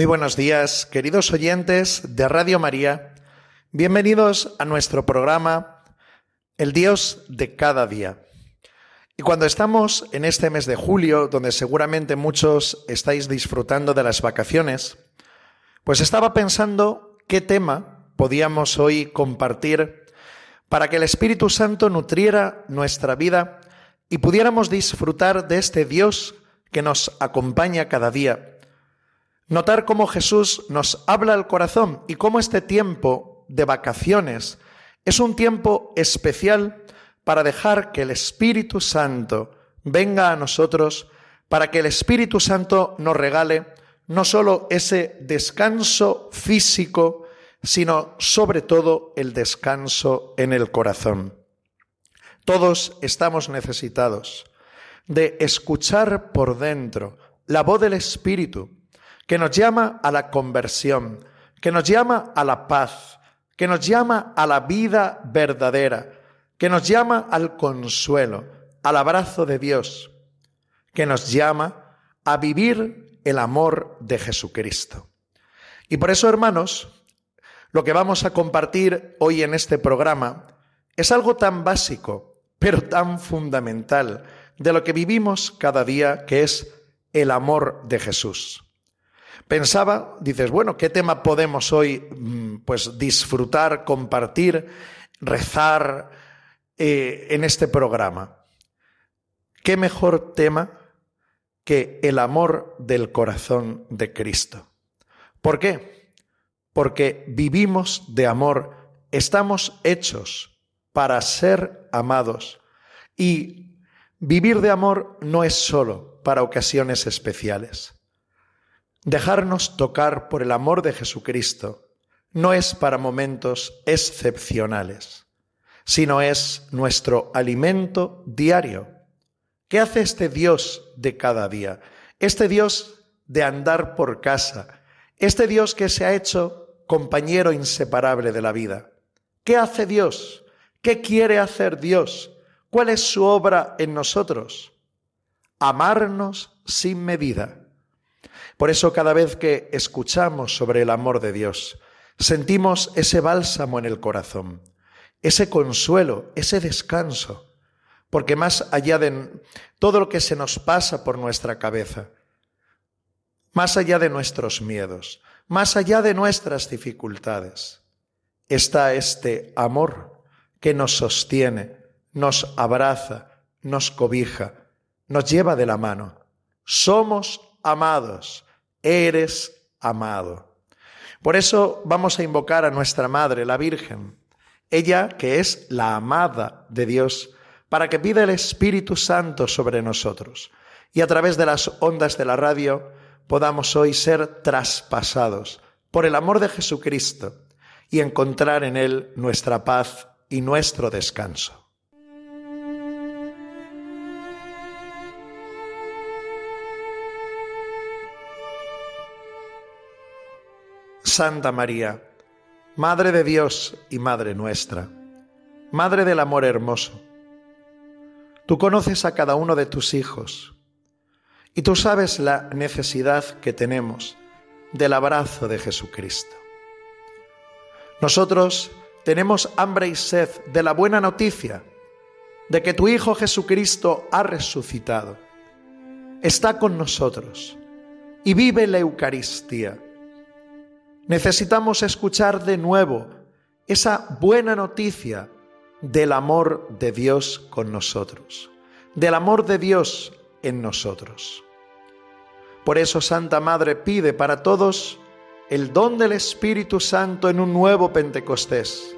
Muy buenos días, queridos oyentes de Radio María. Bienvenidos a nuestro programa El Dios de cada día. Y cuando estamos en este mes de julio, donde seguramente muchos estáis disfrutando de las vacaciones, pues estaba pensando qué tema podíamos hoy compartir para que el Espíritu Santo nutriera nuestra vida y pudiéramos disfrutar de este Dios que nos acompaña cada día Notar cómo Jesús nos habla al corazón y cómo este tiempo de vacaciones es un tiempo especial para dejar que el Espíritu Santo venga a nosotros, para que el Espíritu Santo nos regale no solo ese descanso físico, sino sobre todo el descanso en el corazón. Todos estamos necesitados de escuchar por dentro la voz del Espíritu, que nos llama a la conversión, que nos llama a la paz, que nos llama a la vida verdadera, que nos llama al consuelo, al abrazo de Dios, que nos llama a vivir el amor de Jesucristo. Y por eso, hermanos, lo que vamos a compartir hoy en este programa es algo tan básico, pero tan fundamental de lo que vivimos cada día, que es el amor de Jesús. Pensaba, dices, bueno, ¿qué tema podemos hoy mm, pues disfrutar, compartir, rezar eh, en este programa? ¿Qué mejor tema que el amor del corazón de Cristo? ¿Por qué? Porque vivimos de amor, estamos hechos para ser amados y vivir de amor no es solo para ocasiones especiales. Dejarnos tocar por el amor de Jesucristo no es para momentos excepcionales, sino es nuestro alimento diario. ¿Qué hace este Dios de cada día? Este Dios de andar por casa, este Dios que se ha hecho compañero inseparable de la vida. ¿Qué hace Dios? ¿Qué quiere hacer Dios? ¿Cuál es su obra en nosotros? Amarnos sin medida por eso cada vez que escuchamos sobre el amor de Dios, sentimos ese bálsamo en el corazón, ese consuelo, ese descanso, porque más allá de todo lo que se nos pasa por nuestra cabeza, más allá de nuestros miedos, más allá de nuestras dificultades, está este amor que nos sostiene, nos abraza, nos cobija, nos lleva de la mano. Somos amados eres amado. Por eso vamos a invocar a nuestra Madre, la Virgen, ella que es la amada de Dios, para que pida el Espíritu Santo sobre nosotros y a través de las ondas de la radio podamos hoy ser traspasados por el amor de Jesucristo y encontrar en Él nuestra paz y nuestro descanso. Santa María, Madre de Dios y Madre nuestra, Madre del Amor Hermoso, tú conoces a cada uno de tus hijos y tú sabes la necesidad que tenemos del abrazo de Jesucristo. Nosotros tenemos hambre y sed de la buena noticia de que tu Hijo Jesucristo ha resucitado, está con nosotros y vive la Eucaristía. Necesitamos escuchar de nuevo esa buena noticia del amor de Dios con nosotros, del amor de Dios en nosotros. Por eso Santa Madre pide para todos el don del Espíritu Santo en un nuevo Pentecostés,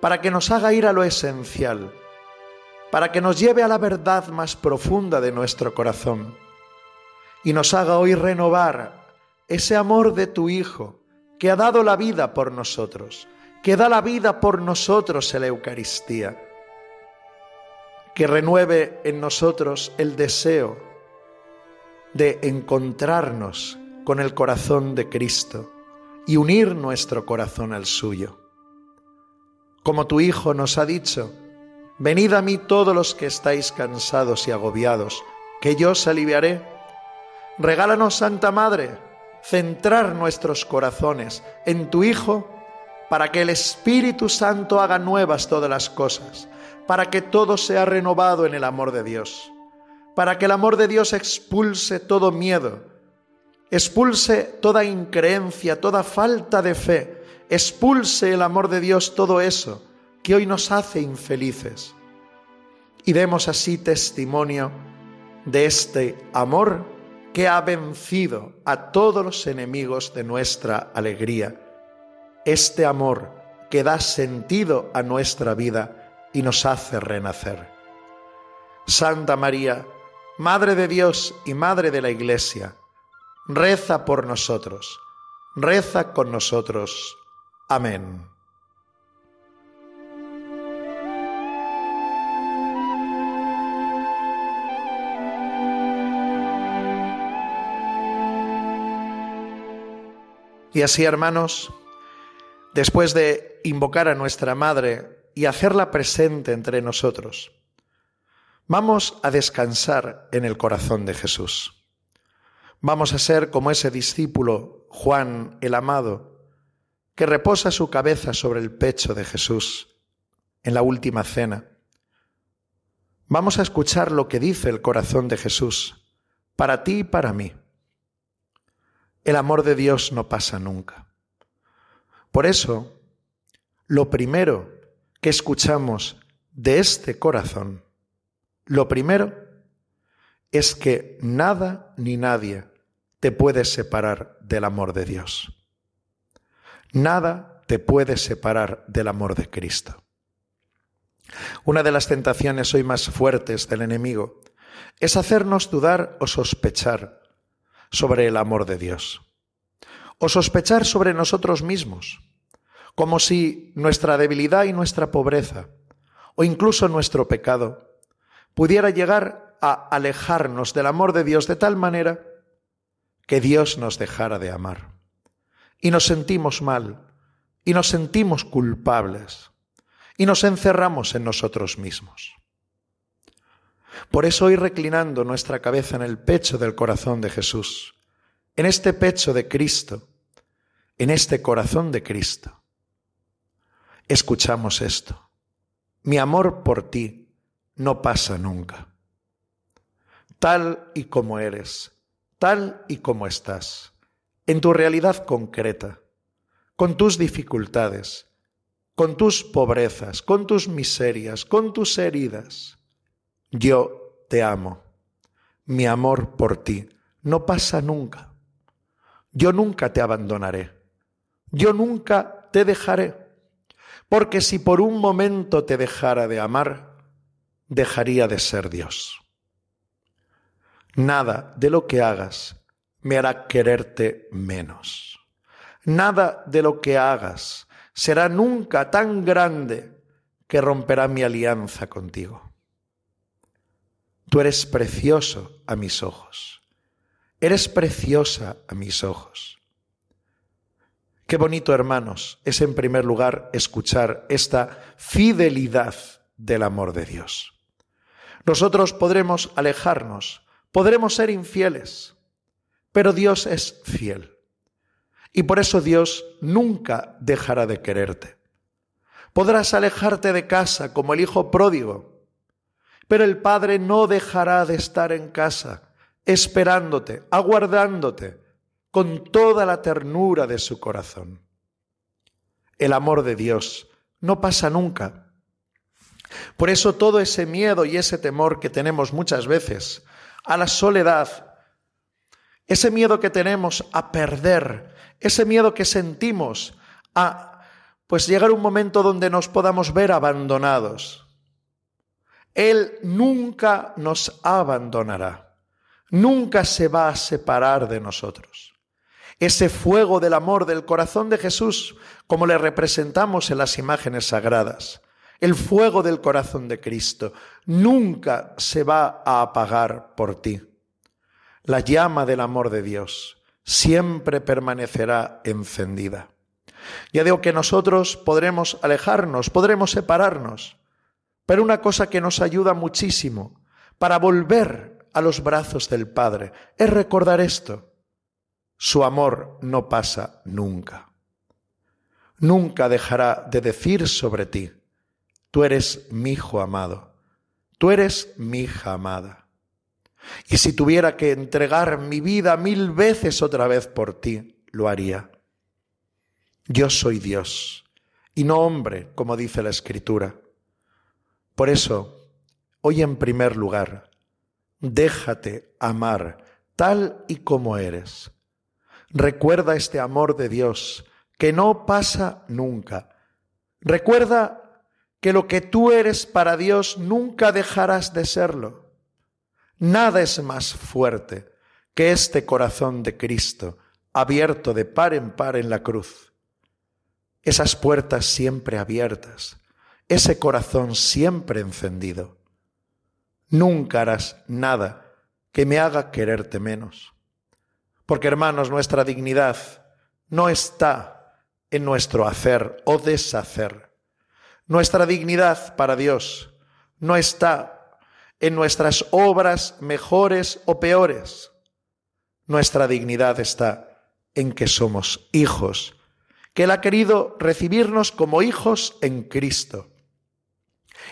para que nos haga ir a lo esencial, para que nos lleve a la verdad más profunda de nuestro corazón y nos haga hoy renovar ese amor de tu Hijo que ha dado la vida por nosotros, que da la vida por nosotros en la Eucaristía, que renueve en nosotros el deseo de encontrarnos con el corazón de Cristo y unir nuestro corazón al suyo. Como tu Hijo nos ha dicho, venid a mí todos los que estáis cansados y agobiados, que yo os aliviaré. Regálanos, Santa Madre, centrar nuestros corazones en tu Hijo para que el Espíritu Santo haga nuevas todas las cosas, para que todo sea renovado en el amor de Dios, para que el amor de Dios expulse todo miedo, expulse toda increencia, toda falta de fe, expulse el amor de Dios todo eso que hoy nos hace infelices. Y demos así testimonio de este amor que ha vencido a todos los enemigos de nuestra alegría este amor que da sentido a nuestra vida y nos hace renacer. Santa María, Madre de Dios y Madre de la Iglesia, reza por nosotros, reza con nosotros. Amén. Y así, hermanos, después de invocar a nuestra Madre y hacerla presente entre nosotros, vamos a descansar en el corazón de Jesús. Vamos a ser como ese discípulo, Juan el amado, que reposa su cabeza sobre el pecho de Jesús en la última cena. Vamos a escuchar lo que dice el corazón de Jesús, para ti y para mí. El amor de Dios no pasa nunca. Por eso, lo primero que escuchamos de este corazón, lo primero es que nada ni nadie te puede separar del amor de Dios. Nada te puede separar del amor de Cristo. Una de las tentaciones hoy más fuertes del enemigo es hacernos dudar o sospechar sobre el amor de Dios o sospechar sobre nosotros mismos, como si nuestra debilidad y nuestra pobreza, o incluso nuestro pecado, pudiera llegar a alejarnos del amor de Dios de tal manera que Dios nos dejara de amar. Y nos sentimos mal, y nos sentimos culpables, y nos encerramos en nosotros mismos. Por eso hoy reclinando nuestra cabeza en el pecho del corazón de Jesús, en este pecho de Cristo, en este corazón de Cristo. Escuchamos esto. Mi amor por ti no pasa nunca. Tal y como eres, tal y como estás, en tu realidad concreta, con tus dificultades, con tus pobrezas, con tus miserias, con tus heridas. Yo te amo. Mi amor por ti no pasa nunca. Yo nunca te abandonaré yo nunca te dejaré, porque si por un momento te dejara de amar, dejaría de ser Dios. Nada de lo que hagas me hará quererte menos. Nada de lo que hagas será nunca tan grande que romperá mi alianza contigo. Tú eres precioso a mis ojos. Eres preciosa a mis ojos. Qué bonito, hermanos, es en primer lugar escuchar esta fidelidad del amor de Dios. Nosotros podremos alejarnos, podremos ser infieles, pero Dios es fiel. Y por eso Dios nunca dejará de quererte. Podrás alejarte de casa como el hijo pródigo, pero el Padre no dejará de estar en casa, esperándote, aguardándote, con toda la ternura de su corazón. El amor de Dios no pasa nunca. Por eso todo ese miedo y ese temor que tenemos muchas veces a la soledad, ese miedo que tenemos a perder, ese miedo que sentimos a pues llegar un momento donde nos podamos ver abandonados. Él nunca nos abandonará, nunca se va a separar de nosotros. Ese fuego del amor del corazón de Jesús, como le representamos en las imágenes sagradas, el fuego del corazón de Cristo, nunca se va a apagar por ti. La llama del amor de Dios siempre permanecerá encendida. Ya digo que nosotros podremos alejarnos, podremos separarnos, pero una cosa que nos ayuda muchísimo para volver a los brazos del Padre es recordar esto. Su amor no pasa nunca. Nunca dejará de decir sobre ti, tú eres mi hijo amado, tú eres mi hija amada. Y si tuviera que entregar mi vida mil veces otra vez por ti, lo haría. Yo soy Dios y no hombre, como dice la Escritura. Por eso, hoy en primer lugar, déjate amar tal y como eres. Recuerda este amor de Dios que no pasa nunca. Recuerda que lo que tú eres para Dios nunca dejarás de serlo. Nada es más fuerte que este corazón de Cristo abierto de par en par en la cruz esas puertas siempre abiertas, ese corazón siempre encendido. Nunca harás nada que me haga quererte menos. Porque hermanos, nuestra dignidad no está en nuestro hacer o deshacer. Nuestra dignidad para Dios no está en nuestras obras mejores o peores. Nuestra dignidad está en que somos hijos que Él ha querido recibirnos como hijos en Cristo.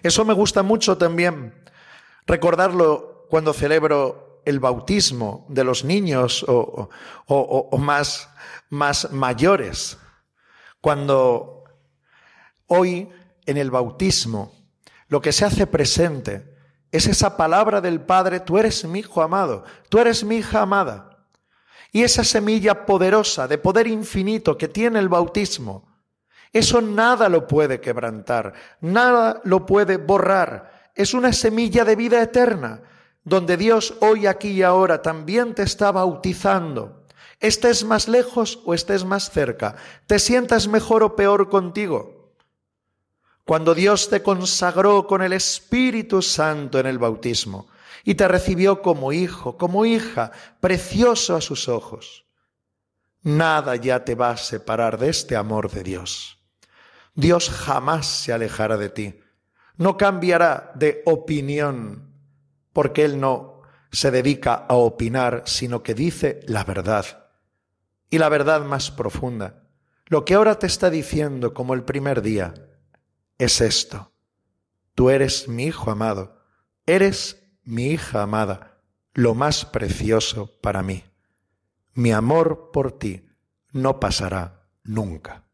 Eso me gusta mucho también, recordarlo cuando celebro el bautismo de los niños o, más, más mayores. Cuando hoy en el bautismo lo que se hace presente es esa palabra del Padre, tú eres mi hijo amado, tú eres mi hija amada. Y esa semilla poderosa de poder infinito que tiene el bautismo, eso nada lo puede quebrantar, nada lo puede borrar. Es una semilla de vida eterna, donde Dios hoy, aquí y ahora también te está bautizando. Estés más lejos o estés más cerca, te sientas mejor o peor contigo. Cuando Dios te consagró con el Espíritu Santo en el bautismo, y te recibió como hijo, como hija, precioso a sus ojos. Nada ya te va a separar de este amor de Dios. Dios jamás se alejará de ti. No cambiará de opinión, porque Él no se dedica a opinar, sino que dice la verdad. Y la verdad más profunda. Lo que ahora te está diciendo como el primer día es esto. Tú eres mi hijo amado. Eres mi hija amada, lo más precioso para mí. Mi amor por ti no pasará nunca.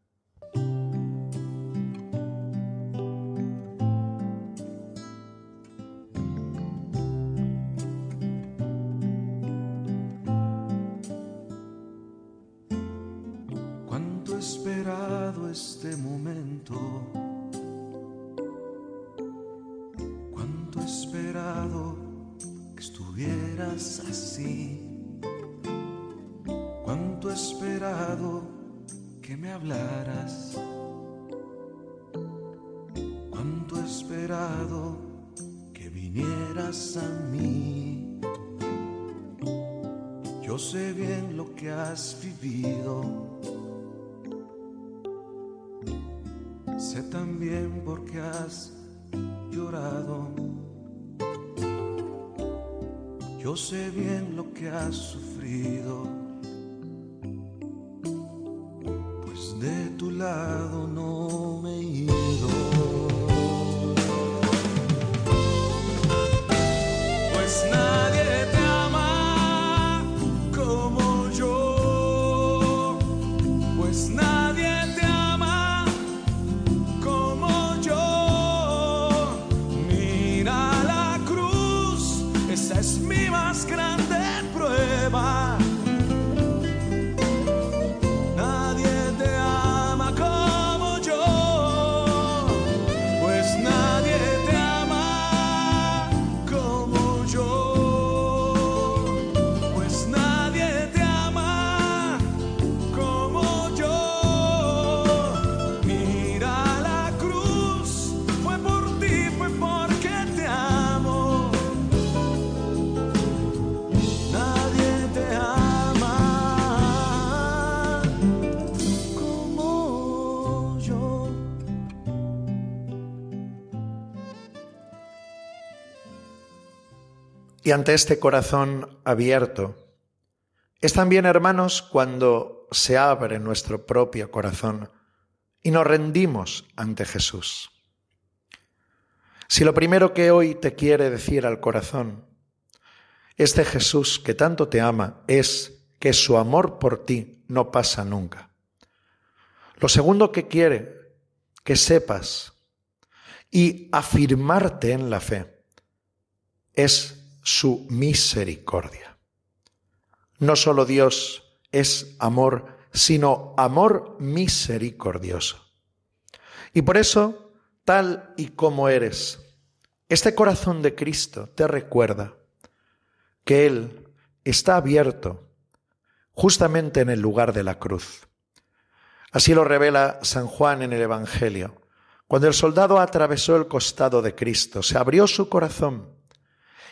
Así. Cuánto he esperado que me hablaras. Cuánto he esperado que vinieras a mí. Yo sé bien lo que has vivido. Sé también por qué has llorado. Yo sé bien lo que has sufrido. Y ante este corazón abierto, es también, hermanos, cuando se abre nuestro propio corazón y nos rendimos ante Jesús. Si lo primero que hoy te quiere decir al corazón, este Jesús que tanto te ama, es que su amor por ti no pasa nunca. Lo segundo que quiere que sepas y afirmarte en la fe es su misericordia. No solo Dios es amor, sino amor misericordioso. Y por eso, tal y como eres, este corazón de Cristo te recuerda que Él está abierto justamente en el lugar de la cruz. Así lo revela San Juan en el Evangelio. Cuando el soldado atravesó el costado de Cristo, se abrió su corazón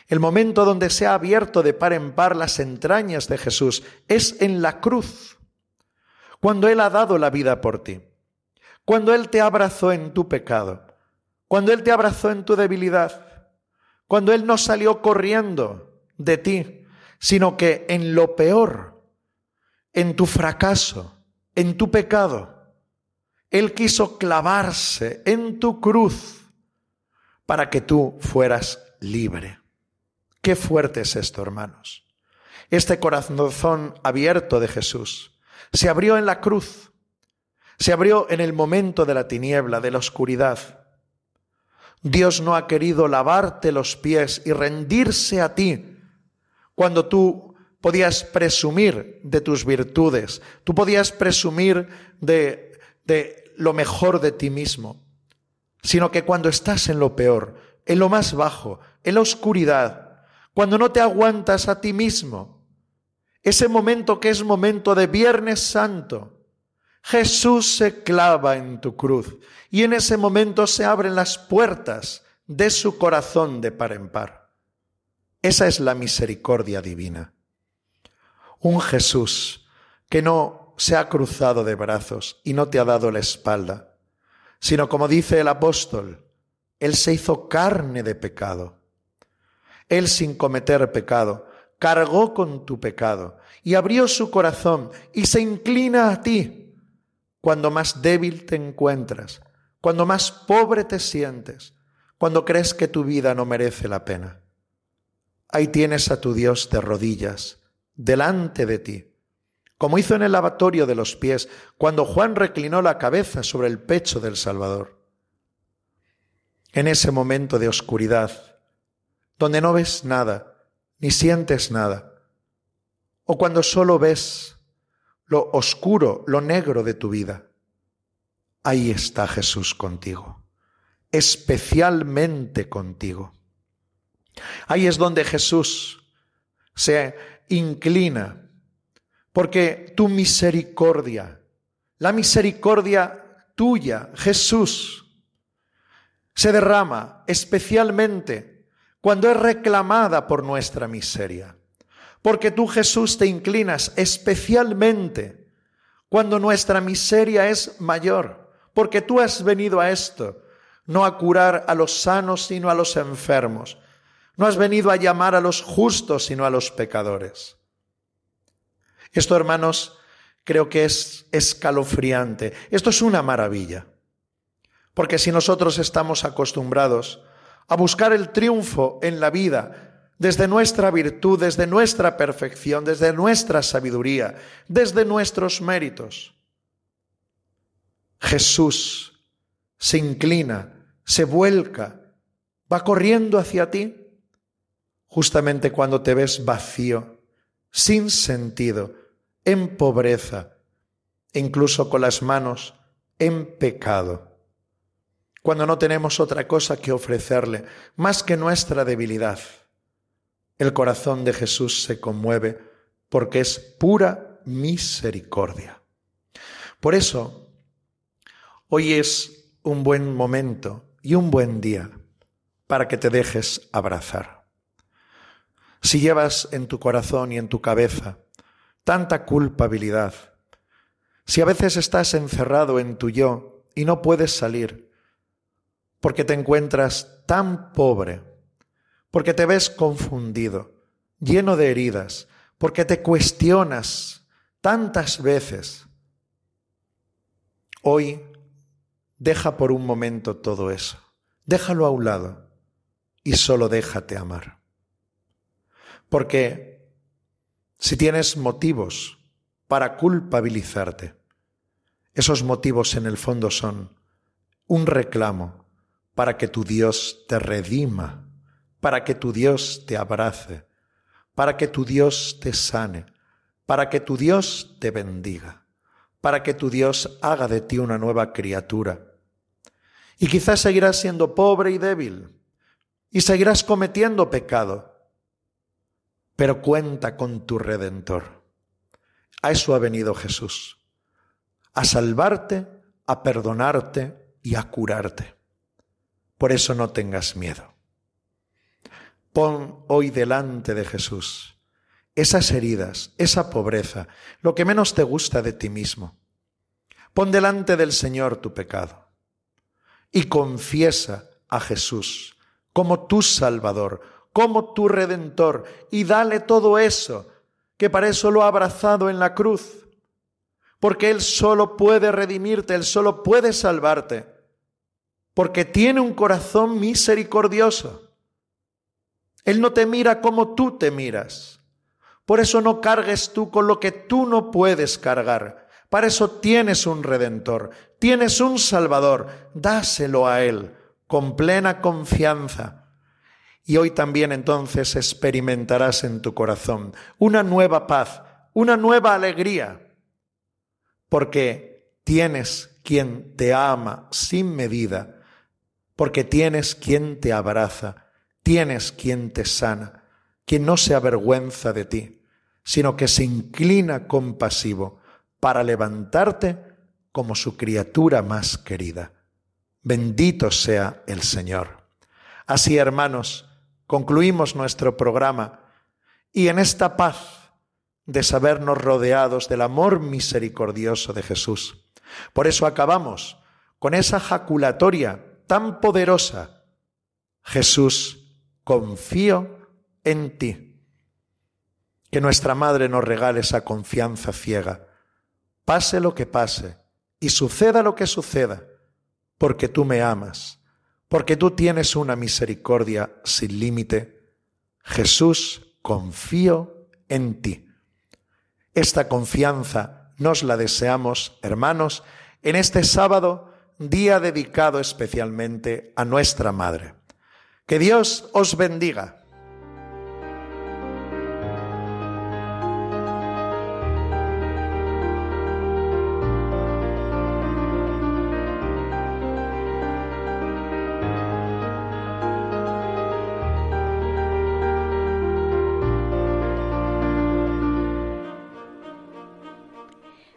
el momento donde se ha abierto de par en par las entrañas de Jesús es en la cruz, cuando Él ha dado la vida por ti, cuando Él te abrazó en tu pecado, cuando Él te abrazó en tu debilidad, cuando Él no salió corriendo de ti, sino que en lo peor, en tu fracaso, en tu pecado, Él quiso clavarse en tu cruz para que tú fueras libre. Qué fuerte es esto, hermanos. Este corazón abierto de Jesús se abrió en la cruz, se abrió en el momento de la tiniebla, de la oscuridad. Dios no ha querido lavarte los pies y rendirse a ti cuando tú podías presumir de tus virtudes, tú podías presumir de, de lo mejor de ti mismo, sino que cuando estás en lo peor, en lo más bajo, en la oscuridad, cuando no te aguantas a ti mismo. Ese momento que es momento de Viernes Santo, Jesús se clava en tu cruz y en ese momento se abren las puertas de su corazón de par en par. Esa es la misericordia divina. Un Jesús que no se ha cruzado de brazos y no te ha dado la espalda, sino como dice el apóstol, Él se hizo carne de pecado él sin cometer pecado, cargó con tu pecado y abrió su corazón y se inclina a ti cuando más débil te encuentras, cuando más pobre te sientes, cuando crees que tu vida no merece la pena. Ahí tienes a tu Dios de rodillas, delante de ti, como hizo en el lavatorio de los pies, cuando Juan reclinó la cabeza sobre el pecho del Salvador. En ese momento de oscuridad, donde no ves nada, ni sientes nada, o cuando solo ves lo oscuro, lo negro de tu vida, ahí está Jesús contigo, especialmente contigo. Ahí es donde Jesús se inclina, porque tu misericordia, la misericordia tuya, Jesús, se derrama especialmente cuando es reclamada por nuestra miseria. Porque tú Jesús te inclinas especialmente cuando nuestra miseria es mayor. Porque tú has venido a esto, no a curar a los sanos, sino a los enfermos. No has venido a llamar a los justos, sino a los pecadores. Esto, hermanos, creo que es escalofriante. Esto es una maravilla. Porque si nosotros estamos acostumbrados a buscar el triunfo en la vida desde nuestra virtud, desde nuestra perfección, desde nuestra sabiduría, desde nuestros méritos. Jesús se inclina, se vuelca, va corriendo hacia ti justamente cuando te ves vacío, sin sentido, en pobreza, incluso con las manos en pecado cuando no tenemos otra cosa que ofrecerle, más que nuestra debilidad. El corazón de Jesús se conmueve porque es pura misericordia. Por eso, hoy es un buen momento y un buen día para que te dejes abrazar. Si llevas en tu corazón y en tu cabeza tanta culpabilidad, si a veces estás encerrado en tu yo y no puedes salir, porque te encuentras tan pobre, porque te ves confundido, lleno de heridas, porque te cuestionas tantas veces. Hoy deja por un momento todo eso, déjalo a un lado y solo déjate amar. Porque si tienes motivos para culpabilizarte, esos motivos en el fondo son un reclamo para que tu Dios te redima, para que tu Dios te abrace, para que tu Dios te sane, para que tu Dios te bendiga, para que tu Dios haga de ti una nueva criatura. Y quizás seguirás siendo pobre y débil, y seguirás cometiendo pecado, pero cuenta con tu Redentor. A eso ha venido Jesús, a salvarte, a perdonarte y a curarte. Por eso no tengas miedo. Pon hoy delante de Jesús esas heridas, esa pobreza, lo que menos te gusta de ti mismo. Pon delante del Señor tu pecado y confiesa a Jesús como tu Salvador, como tu Redentor y dale todo eso, que para eso lo ha abrazado en la cruz, porque Él solo puede redimirte, Él solo puede salvarte, porque tiene un corazón misericordioso. Él no te mira como tú te miras. Por eso no cargues tú con lo que tú no puedes cargar. Para eso tienes un redentor, tienes un salvador. Dáselo a Él con plena confianza. Y hoy también entonces experimentarás en tu corazón una nueva paz, una nueva alegría, porque tienes quien te ama sin medida, porque tienes quien te abraza tienes quien te sana, quien no se avergüenza de ti, sino que se inclina compasivo para levantarte como su criatura más querida. Bendito sea el Señor. Así, hermanos, concluimos nuestro programa y en esta paz de sabernos rodeados del amor misericordioso de Jesús. Por eso acabamos con esa jaculatoria tan poderosa. Jesús confío en ti. Que nuestra Madre nos regale esa confianza ciega, pase lo que pase y suceda lo que suceda, porque tú me amas, porque tú tienes una misericordia sin límite. Jesús, confío en ti. Esta confianza nos la deseamos, hermanos, en este sábado, día dedicado especialmente a nuestra Madre. Que Dios os bendiga.